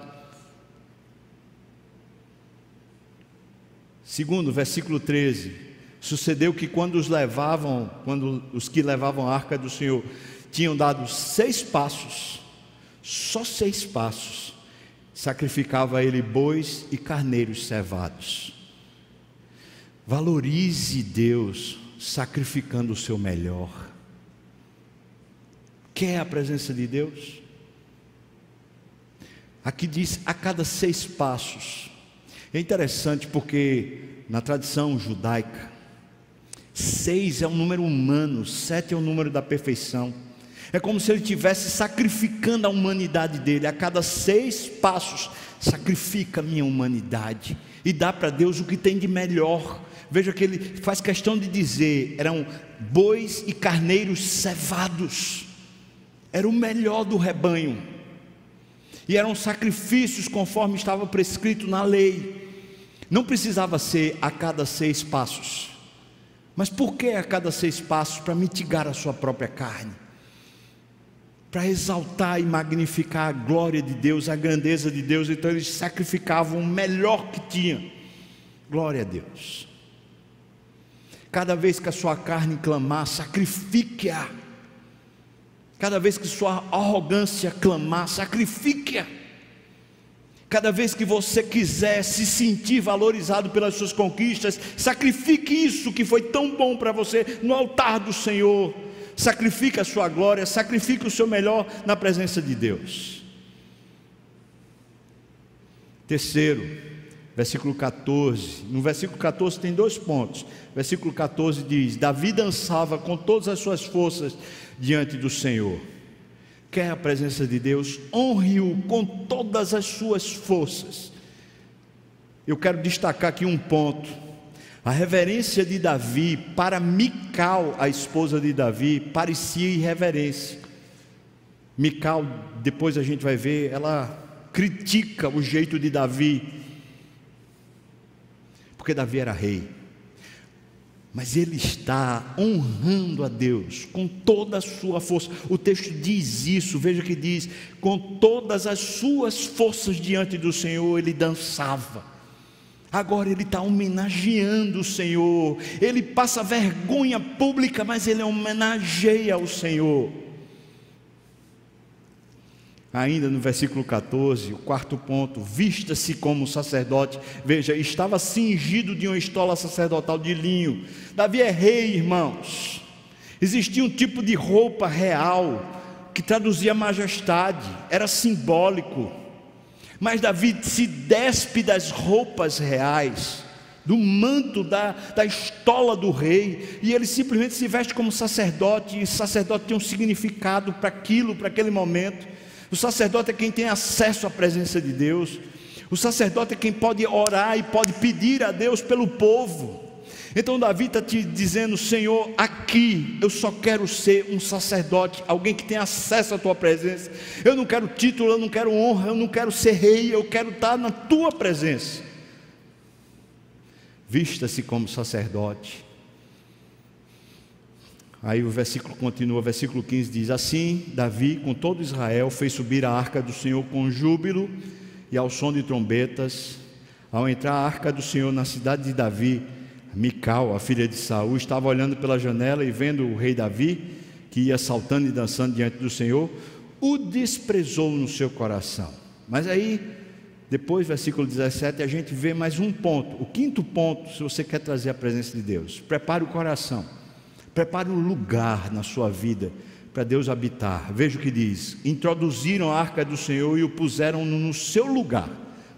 Segundo, versículo 13 Sucedeu que quando os levavam, quando os que levavam a arca do Senhor tinham dado seis passos, só seis passos, sacrificava ele bois e carneiros cevados. Valorize Deus sacrificando o seu melhor. Quer a presença de Deus? Aqui diz a cada seis passos. É interessante porque na tradição judaica, Seis é um número humano, sete é o número da perfeição. É como se ele estivesse sacrificando a humanidade dele. A cada seis passos, sacrifica a minha humanidade e dá para Deus o que tem de melhor. Veja que ele faz questão de dizer: eram bois e carneiros cevados, era o melhor do rebanho, e eram sacrifícios conforme estava prescrito na lei. Não precisava ser a cada seis passos mas por que a cada seis passos? Para mitigar a sua própria carne, para exaltar e magnificar a glória de Deus, a grandeza de Deus. Então eles sacrificavam o melhor que tinham. Glória a Deus. Cada vez que a sua carne clamar, sacrifique-a. Cada vez que sua arrogância clamar, sacrifique-a. Cada vez que você quiser se sentir valorizado pelas suas conquistas, sacrifique isso que foi tão bom para você no altar do Senhor. Sacrifique a sua glória, sacrifique o seu melhor na presença de Deus. Terceiro, versículo 14. No versículo 14 tem dois pontos. Versículo 14 diz: Davi dançava com todas as suas forças diante do Senhor quer a presença de Deus, honre-o com todas as suas forças. Eu quero destacar aqui um ponto. A reverência de Davi para Mical, a esposa de Davi, parecia irreverência. Mical, depois a gente vai ver, ela critica o jeito de Davi. Porque Davi era rei. Mas ele está honrando a Deus com toda a sua força. O texto diz isso, veja que diz: com todas as suas forças diante do Senhor, ele dançava. Agora ele está homenageando o Senhor. Ele passa vergonha pública, mas ele homenageia o Senhor. Ainda no versículo 14, o quarto ponto, vista-se como sacerdote. Veja, estava cingido de uma estola sacerdotal de linho. Davi é rei, irmãos. Existia um tipo de roupa real que traduzia majestade, era simbólico. Mas Davi se despe das roupas reais, do manto da, da estola do rei, e ele simplesmente se veste como sacerdote, e sacerdote tem um significado para aquilo, para aquele momento. O sacerdote é quem tem acesso à presença de Deus. O sacerdote é quem pode orar e pode pedir a Deus pelo povo. Então Davi está te dizendo, Senhor, aqui eu só quero ser um sacerdote, alguém que tem acesso à tua presença. Eu não quero título, eu não quero honra, eu não quero ser rei, eu quero estar na tua presença. Vista-se como sacerdote. Aí o versículo continua, versículo 15 diz: Assim, Davi, com todo Israel, fez subir a arca do Senhor com júbilo e ao som de trombetas. Ao entrar a arca do Senhor na cidade de Davi, Mical, a filha de Saul, estava olhando pela janela e vendo o rei Davi, que ia saltando e dançando diante do Senhor, o desprezou no seu coração. Mas aí, depois, versículo 17, a gente vê mais um ponto. O quinto ponto, se você quer trazer a presença de Deus, prepare o coração. Prepare um lugar na sua vida para Deus habitar. Veja o que diz: introduziram a arca do Senhor e o puseram no seu lugar,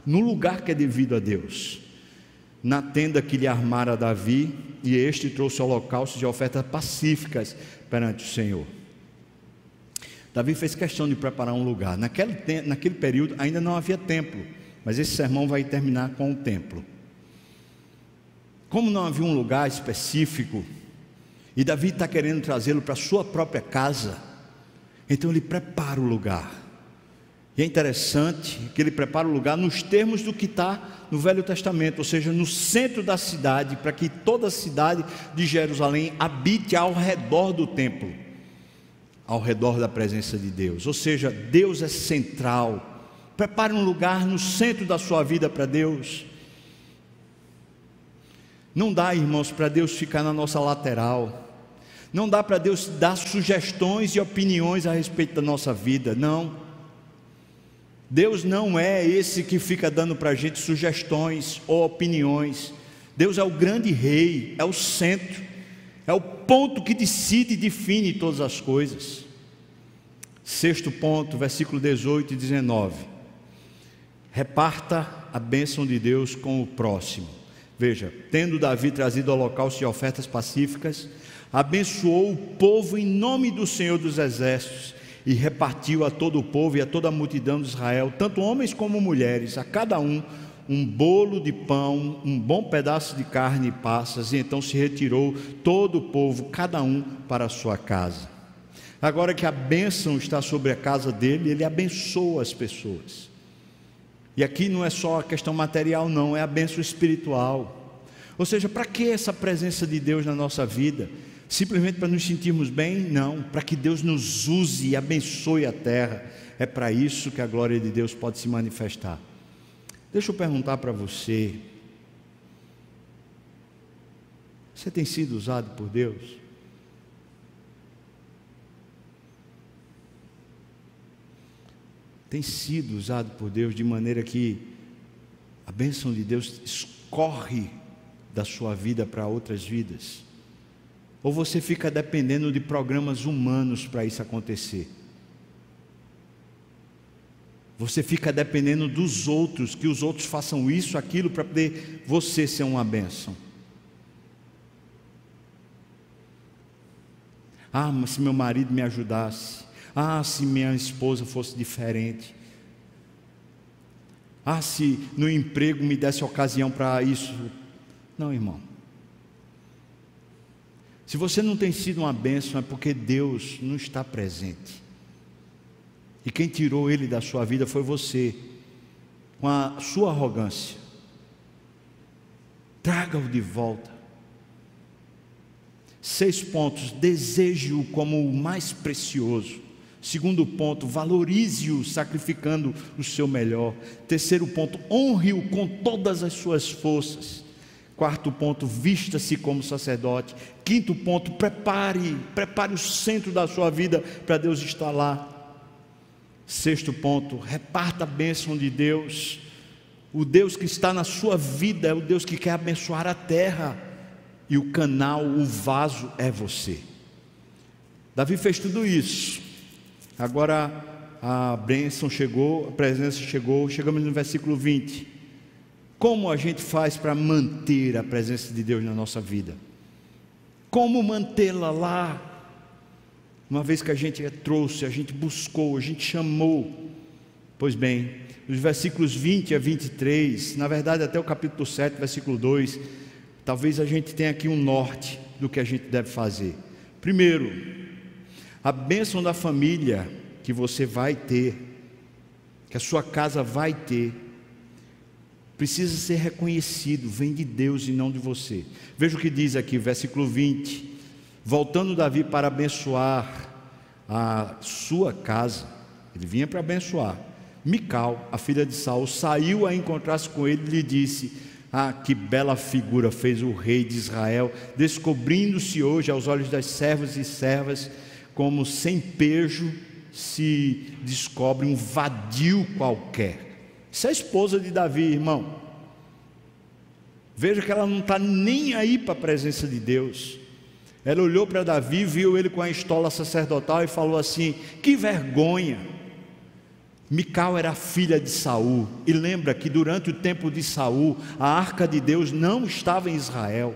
no lugar que é devido a Deus, na tenda que lhe armara Davi, e este trouxe holocaustos de ofertas pacíficas perante o Senhor. Davi fez questão de preparar um lugar. Naquele, naquele período ainda não havia templo, mas esse sermão vai terminar com o templo. Como não havia um lugar específico, e Davi está querendo trazê-lo para a sua própria casa. Então ele prepara o lugar. E é interessante que ele prepara o lugar nos termos do que está no Velho Testamento, ou seja, no centro da cidade, para que toda a cidade de Jerusalém habite ao redor do templo, ao redor da presença de Deus. Ou seja, Deus é central. Prepare um lugar no centro da sua vida para Deus. Não dá, irmãos, para Deus ficar na nossa lateral. Não dá para Deus dar sugestões e opiniões a respeito da nossa vida, não. Deus não é esse que fica dando para a gente sugestões ou opiniões. Deus é o grande rei, é o centro, é o ponto que decide e define todas as coisas. Sexto ponto, versículo 18 e 19. Reparta a bênção de Deus com o próximo. Veja, tendo Davi trazido holocaustos e ofertas pacíficas, abençoou o povo em nome do Senhor dos Exércitos e repartiu a todo o povo e a toda a multidão de Israel, tanto homens como mulheres, a cada um um bolo de pão, um bom pedaço de carne e passas, e então se retirou todo o povo, cada um para a sua casa. Agora que a bênção está sobre a casa dele, ele abençoa as pessoas. E aqui não é só a questão material, não, é a bênção espiritual. Ou seja, para que essa presença de Deus na nossa vida? Simplesmente para nos sentirmos bem? Não, para que Deus nos use e abençoe a terra. É para isso que a glória de Deus pode se manifestar. Deixa eu perguntar para você: você tem sido usado por Deus? Tem sido usado por Deus de maneira que a bênção de Deus escorre da sua vida para outras vidas? Ou você fica dependendo de programas humanos para isso acontecer? Você fica dependendo dos outros, que os outros façam isso, aquilo, para poder você ser uma bênção. Ah, mas se meu marido me ajudasse. Ah, se minha esposa fosse diferente. Ah, se no emprego me desse ocasião para isso. Não, irmão. Se você não tem sido uma bênção, é porque Deus não está presente. E quem tirou ele da sua vida foi você, com a sua arrogância. traga-o de volta. Seis pontos, deseje-o como o mais precioso. Segundo ponto, valorize-o sacrificando o seu melhor. Terceiro ponto, honre-o com todas as suas forças. Quarto ponto, vista-se como sacerdote. Quinto ponto, prepare, prepare o centro da sua vida para Deus estar lá. Sexto ponto, reparta a bênção de Deus. O Deus que está na sua vida é o Deus que quer abençoar a terra, e o canal, o vaso é você. Davi fez tudo isso. Agora a bênção chegou, a presença chegou, chegamos no versículo 20. Como a gente faz para manter a presença de Deus na nossa vida? Como mantê-la lá? Uma vez que a gente trouxe, a gente buscou, a gente chamou. Pois bem, os versículos 20 a 23, na verdade até o capítulo 7, versículo 2, talvez a gente tenha aqui um norte do que a gente deve fazer. Primeiro, a bênção da família que você vai ter, que a sua casa vai ter, precisa ser reconhecido, vem de Deus e não de você. Veja o que diz aqui, versículo 20: Voltando Davi para abençoar a sua casa, ele vinha para abençoar. Mical, a filha de Saul, saiu a encontrar-se com ele e lhe disse: Ah, que bela figura fez o rei de Israel, descobrindo-se hoje aos olhos das servas e servas, como sem pejo se descobre um vadio qualquer. Isso é a esposa de Davi, irmão. Veja que ela não está nem aí para a presença de Deus. Ela olhou para Davi, viu ele com a estola sacerdotal e falou assim: Que vergonha! Mical era filha de Saul, e lembra que durante o tempo de Saul, a arca de Deus não estava em Israel.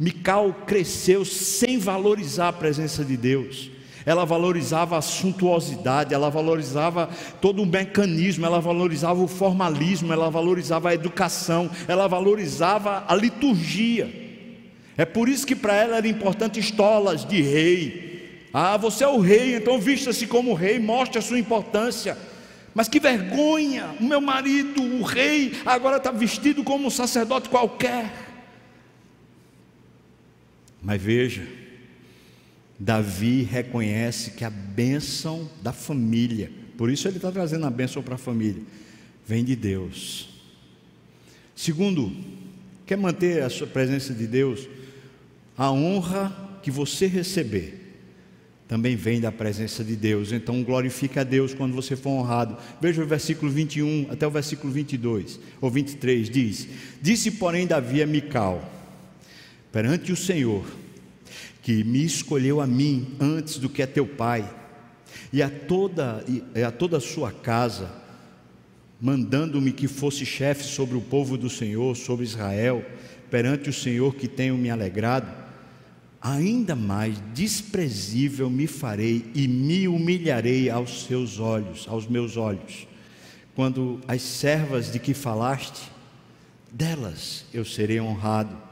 Mical cresceu sem valorizar a presença de Deus ela valorizava a suntuosidade, ela valorizava todo o mecanismo, ela valorizava o formalismo, ela valorizava a educação, ela valorizava a liturgia. É por isso que para ela era importante estolas de rei. Ah, você é o rei, então vista-se como rei, mostre a sua importância. Mas que vergonha, o meu marido, o rei, agora está vestido como um sacerdote qualquer. Mas veja, Davi reconhece que a bênção da família, por isso ele está trazendo a bênção para a família, vem de Deus. Segundo, quer manter a sua presença de Deus? A honra que você receber também vem da presença de Deus. Então glorifique a Deus quando você for honrado. Veja o versículo 21 até o versículo 22 ou 23 diz: Disse, porém, Davi a Mical: Perante o Senhor, que me escolheu a mim antes do que a teu pai, e a toda, e a toda a sua casa, mandando-me que fosse chefe sobre o povo do Senhor, sobre Israel, perante o Senhor que tenho me alegrado, ainda mais desprezível me farei e me humilharei aos seus olhos, aos meus olhos, quando as servas de que falaste, delas eu serei honrado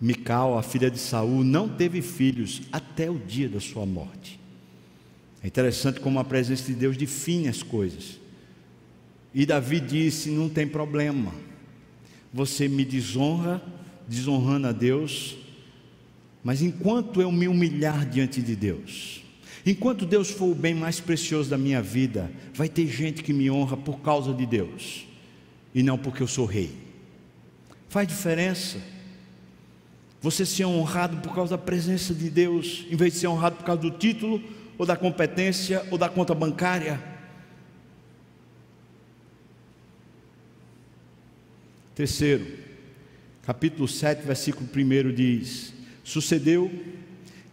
Mical, a filha de Saul, não teve filhos até o dia da sua morte. É interessante como a presença de Deus define as coisas. E Davi disse: Não tem problema, você me desonra, desonrando a Deus, mas enquanto eu me humilhar diante de Deus, enquanto Deus for o bem mais precioso da minha vida, vai ter gente que me honra por causa de Deus, e não porque eu sou rei. Faz diferença você ser honrado por causa da presença de Deus, em vez de ser honrado por causa do título, ou da competência, ou da conta bancária. Terceiro, capítulo 7, versículo 1 diz: Sucedeu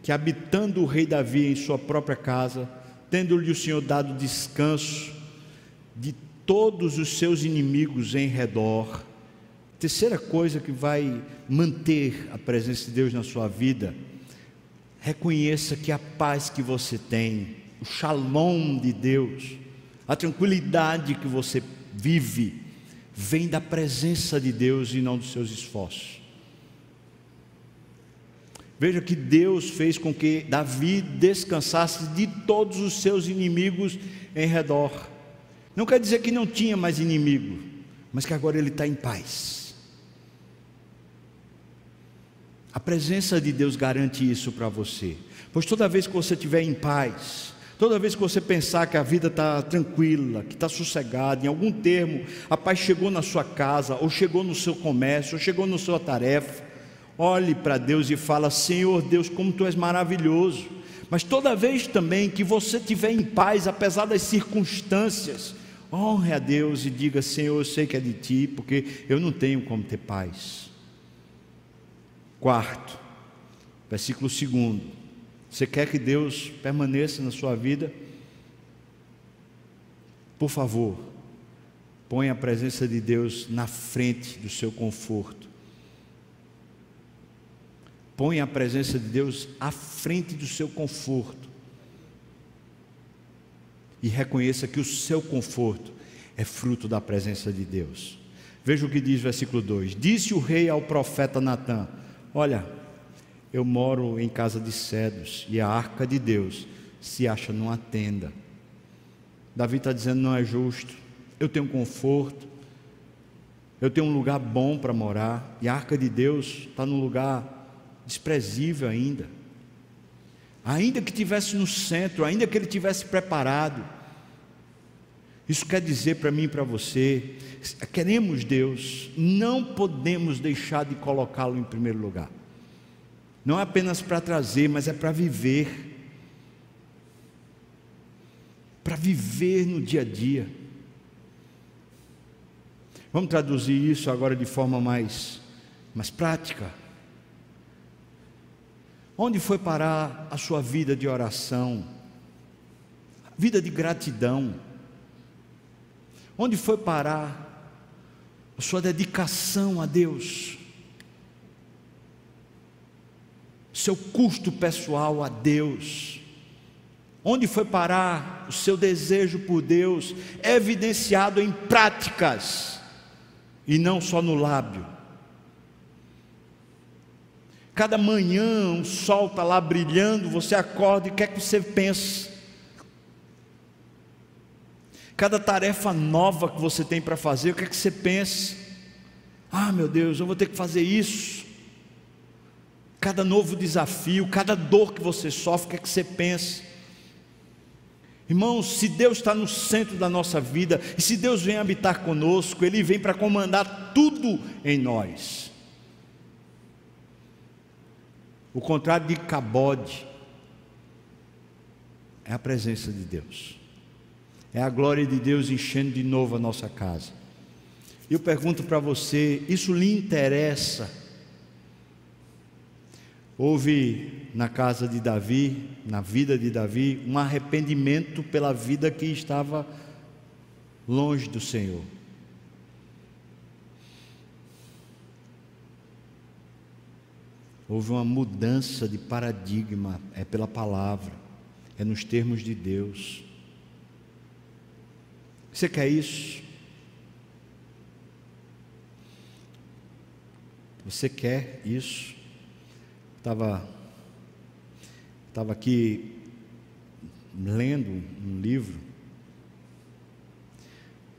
que, habitando o rei Davi em sua própria casa, tendo-lhe o Senhor dado descanso de todos os seus inimigos em redor, Terceira coisa que vai manter a presença de Deus na sua vida, reconheça que a paz que você tem, o shalom de Deus, a tranquilidade que você vive, vem da presença de Deus e não dos seus esforços. Veja que Deus fez com que Davi descansasse de todos os seus inimigos em redor. Não quer dizer que não tinha mais inimigo, mas que agora ele está em paz. A presença de Deus garante isso para você. Pois toda vez que você estiver em paz, toda vez que você pensar que a vida está tranquila, que está sossegada, em algum termo, a paz chegou na sua casa, ou chegou no seu comércio, ou chegou na sua tarefa, olhe para Deus e fala: Senhor Deus, como tu és maravilhoso. Mas toda vez também que você estiver em paz, apesar das circunstâncias, honre a Deus e diga: Senhor, eu sei que é de ti, porque eu não tenho como ter paz. Quarto, versículo segundo. Você quer que Deus permaneça na sua vida? Por favor, ponha a presença de Deus na frente do seu conforto. Ponha a presença de Deus à frente do seu conforto. E reconheça que o seu conforto é fruto da presença de Deus. Veja o que diz o versículo 2: Disse o rei ao profeta Natã: Olha, eu moro em casa de cedros e a arca de Deus se acha numa tenda. Davi está dizendo: não é justo, eu tenho conforto, eu tenho um lugar bom para morar, e a arca de Deus está num lugar desprezível ainda. Ainda que tivesse no centro, ainda que ele tivesse preparado. Isso quer dizer para mim e para você, queremos Deus, não podemos deixar de colocá-lo em primeiro lugar. Não é apenas para trazer, mas é para viver. Para viver no dia a dia. Vamos traduzir isso agora de forma mais, mais prática. Onde foi parar a sua vida de oração? Vida de gratidão? Onde foi parar a sua dedicação a Deus? seu custo pessoal a Deus. Onde foi parar o seu desejo por Deus, evidenciado em práticas e não só no lábio. Cada manhã o sol está lá brilhando, você acorda e quer que você pense. Cada tarefa nova que você tem para fazer, o que é que você pense? Ah, meu Deus, eu vou ter que fazer isso cada novo desafio, cada dor que você sofre, o que é que você pensa? Irmãos, se Deus está no centro da nossa vida, e se Deus vem habitar conosco, Ele vem para comandar tudo em nós. O contrário de cabode é a presença de Deus, é a glória de Deus enchendo de novo a nossa casa. Eu pergunto para você: isso lhe interessa? Houve na casa de Davi, na vida de Davi, um arrependimento pela vida que estava longe do Senhor. Houve uma mudança de paradigma, é pela palavra, é nos termos de Deus. Você quer isso? Você quer isso? Estava estava aqui lendo um livro.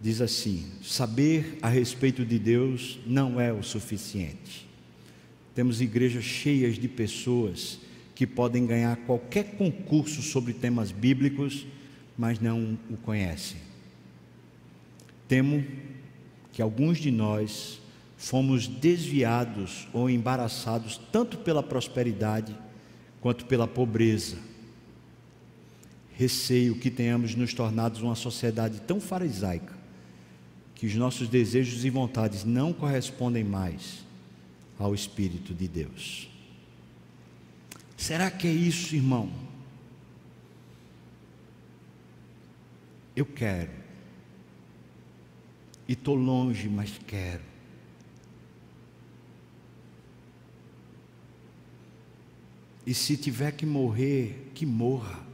Diz assim: saber a respeito de Deus não é o suficiente. Temos igrejas cheias de pessoas que podem ganhar qualquer concurso sobre temas bíblicos, mas não o conhecem. Temo que alguns de nós fomos desviados ou embaraçados tanto pela prosperidade quanto pela pobreza. Receio que tenhamos nos tornado uma sociedade tão farisaica que os nossos desejos e vontades não correspondem mais ao Espírito de Deus. Será que é isso, irmão? Eu quero, e estou longe, mas quero. E se tiver que morrer, que morra.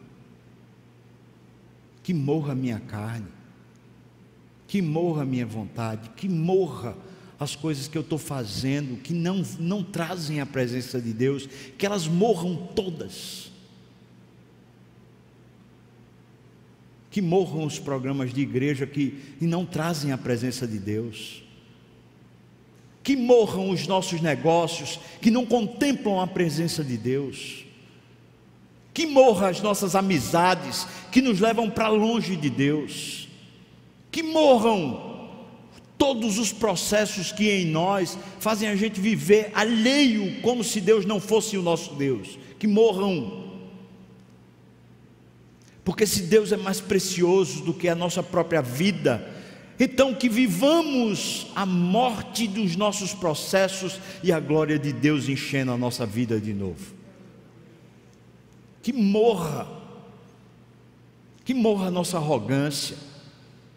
Que morra a minha carne. Que morra a minha vontade. Que morra as coisas que eu estou fazendo que não, não trazem a presença de Deus. Que elas morram todas. Que morram os programas de igreja que e não trazem a presença de Deus. Que morram os nossos negócios que não contemplam a presença de Deus. Que morram as nossas amizades que nos levam para longe de Deus. Que morram todos os processos que em nós fazem a gente viver alheio, como se Deus não fosse o nosso Deus. Que morram. Porque se Deus é mais precioso do que a nossa própria vida, então que vivamos a morte dos nossos processos e a glória de Deus enchendo a nossa vida de novo. Que morra, que morra a nossa arrogância.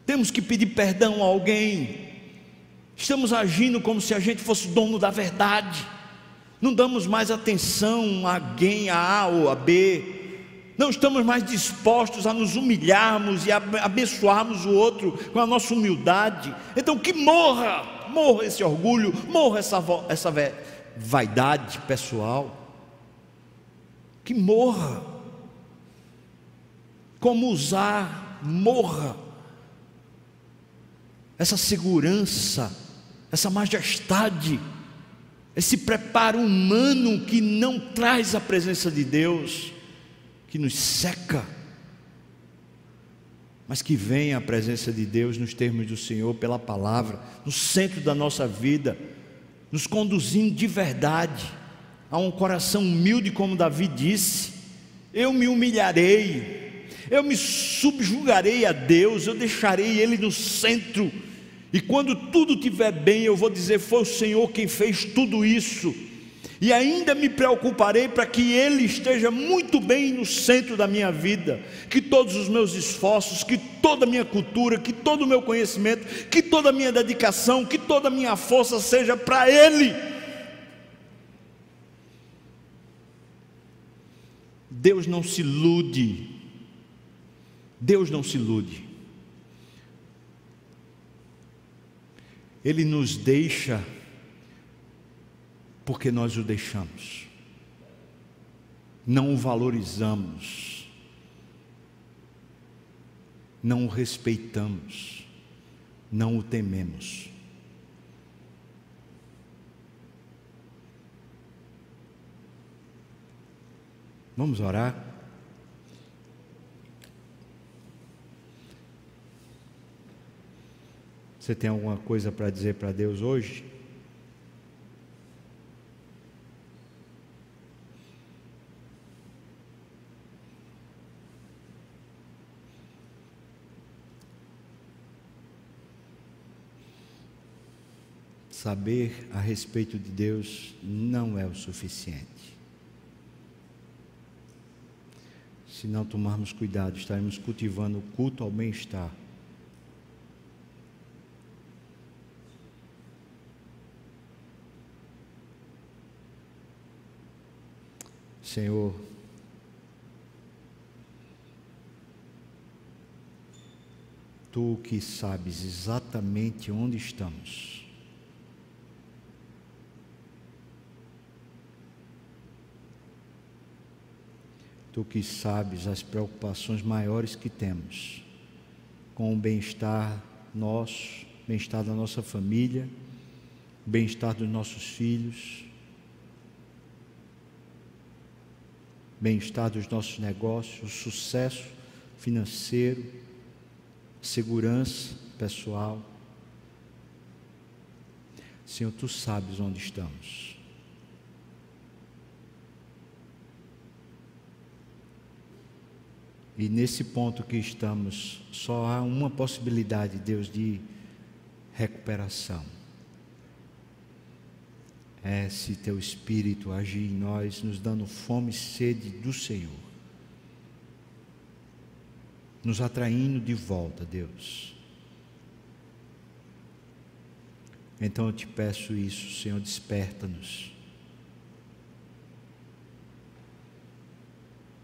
Temos que pedir perdão a alguém. Estamos agindo como se a gente fosse dono da verdade. Não damos mais atenção a alguém, a A ou a B não estamos mais dispostos a nos humilharmos e a abençoarmos o outro com a nossa humildade. Então, que morra, morra esse orgulho, morra essa, essa vaidade pessoal. Que morra. Como usar, morra. Essa segurança, essa majestade, esse preparo humano que não traz a presença de Deus que nos seca, mas que venha a presença de Deus nos termos do Senhor, pela palavra, no centro da nossa vida, nos conduzindo de verdade a um coração humilde, como Davi disse: Eu me humilharei, eu me subjugarei a Deus, eu deixarei Ele no centro, e quando tudo estiver bem, eu vou dizer: Foi o Senhor quem fez tudo isso e ainda me preocuparei para que Ele esteja muito bem no centro da minha vida, que todos os meus esforços, que toda a minha cultura, que todo o meu conhecimento, que toda a minha dedicação, que toda a minha força seja para Ele. Deus não se ilude, Deus não se ilude, Ele nos deixa porque nós o deixamos, não o valorizamos, não o respeitamos, não o tememos. Vamos orar? Você tem alguma coisa para dizer para Deus hoje? Saber a respeito de Deus não é o suficiente. Se não tomarmos cuidado, estaremos cultivando o culto ao bem-estar. Senhor, Tu que sabes exatamente onde estamos, Tu que sabes as preocupações maiores que temos com o bem-estar nosso, bem-estar da nossa família, bem-estar dos nossos filhos, bem-estar dos nossos negócios, sucesso financeiro, segurança pessoal. Senhor, tu sabes onde estamos. E nesse ponto que estamos, só há uma possibilidade, Deus, de recuperação. É se teu Espírito agir em nós, nos dando fome e sede do Senhor. Nos atraindo de volta, Deus. Então eu te peço isso, Senhor, desperta-nos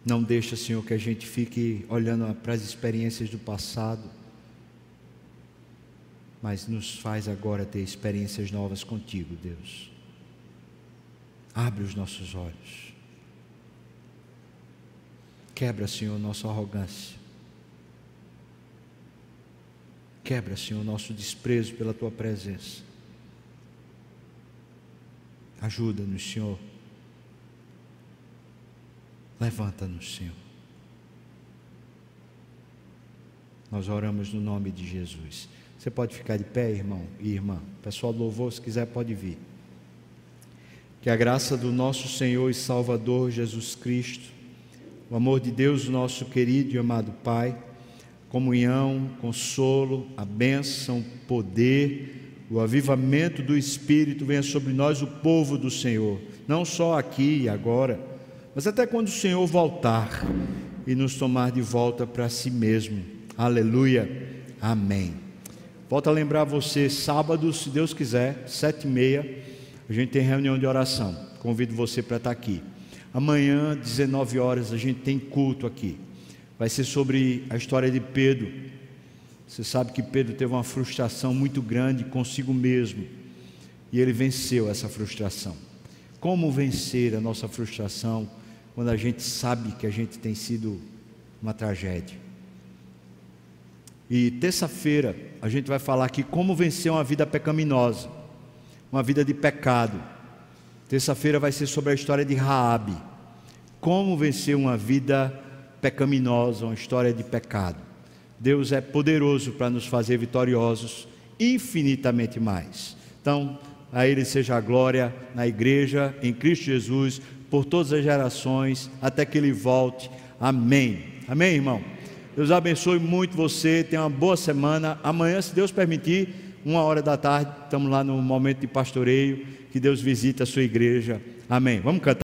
Não deixa, Senhor, que a gente fique olhando para as experiências do passado, mas nos faz agora ter experiências novas contigo, Deus. Abre os nossos olhos. Quebra, Senhor, nossa arrogância. Quebra, Senhor, nosso desprezo pela tua presença. Ajuda-nos, Senhor. Levanta-nos, Senhor. Nós oramos no nome de Jesus. Você pode ficar de pé, irmão e irmã. Pessoal louvor, se quiser, pode vir. Que a graça do nosso Senhor e Salvador Jesus Cristo, o amor de Deus, nosso querido e amado Pai, comunhão, consolo, a bênção, poder, o avivamento do Espírito venha sobre nós, o povo do Senhor, não só aqui e agora, mas até quando o Senhor voltar e nos tomar de volta para si mesmo. Aleluia. Amém. Volto a lembrar você, sábado, se Deus quiser, sete e meia, a gente tem reunião de oração. Convido você para estar aqui. Amanhã, 19 horas, a gente tem culto aqui. Vai ser sobre a história de Pedro. Você sabe que Pedro teve uma frustração muito grande consigo mesmo. E ele venceu essa frustração. Como vencer a nossa frustração quando a gente sabe que a gente tem sido uma tragédia? E terça-feira a gente vai falar aqui como vencer uma vida pecaminosa, uma vida de pecado. Terça-feira vai ser sobre a história de Raabe. Como vencer uma vida pecaminosa, uma história de pecado. Deus é poderoso para nos fazer vitoriosos infinitamente mais. Então, a Ele seja a glória na igreja, em Cristo Jesus, por todas as gerações, até que Ele volte. Amém. Amém, irmão? Deus abençoe muito você. Tenha uma boa semana. Amanhã, se Deus permitir, uma hora da tarde, estamos lá no momento de pastoreio. Que Deus visite a sua igreja. Amém. Vamos cantar.